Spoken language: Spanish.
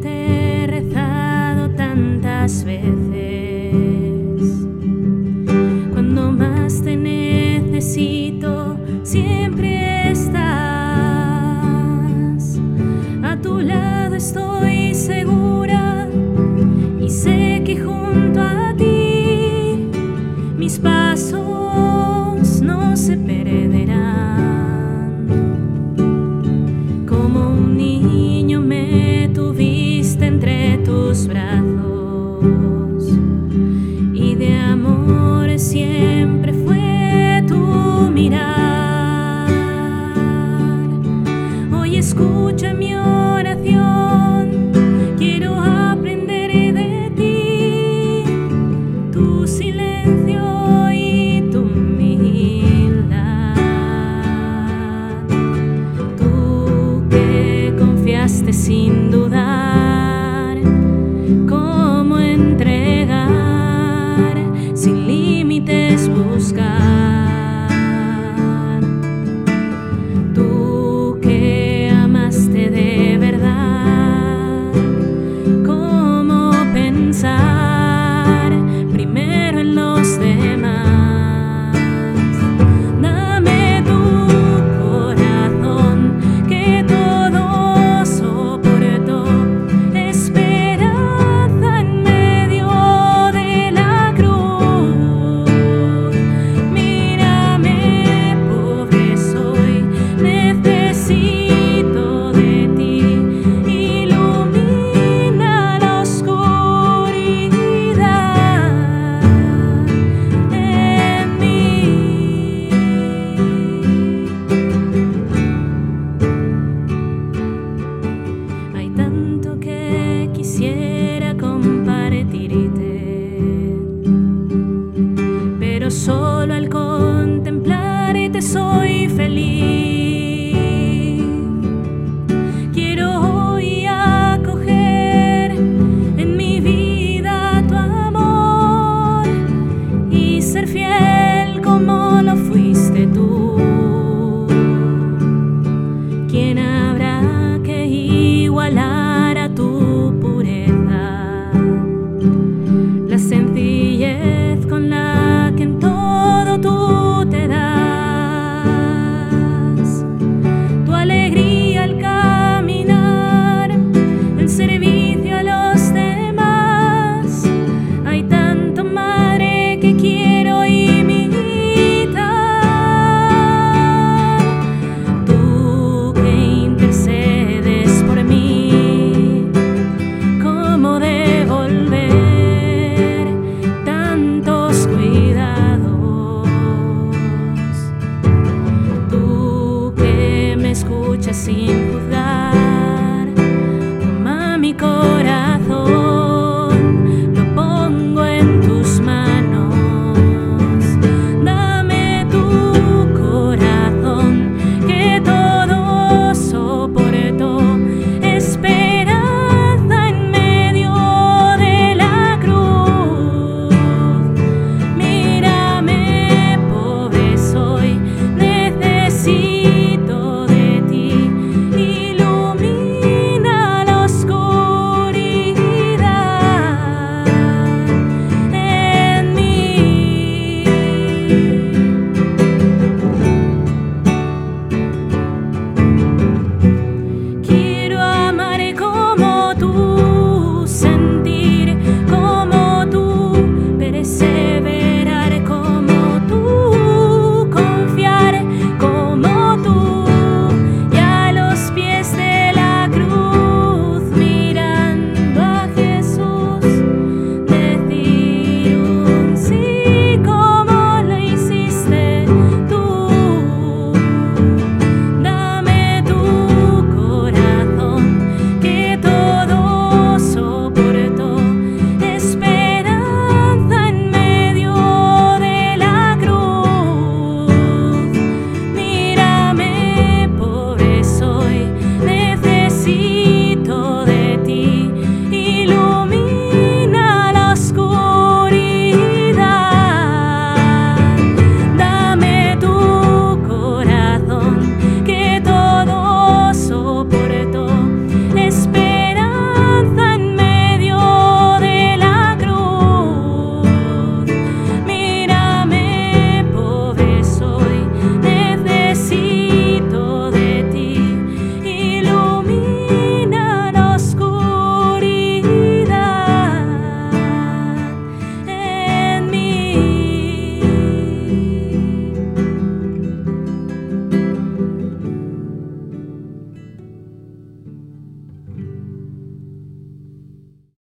te he rezado tantas veces. Cuando más te necesito, siempre estás. A tu lado estoy segura y sé que junto a ti mis pasos no se pierden. escucha mi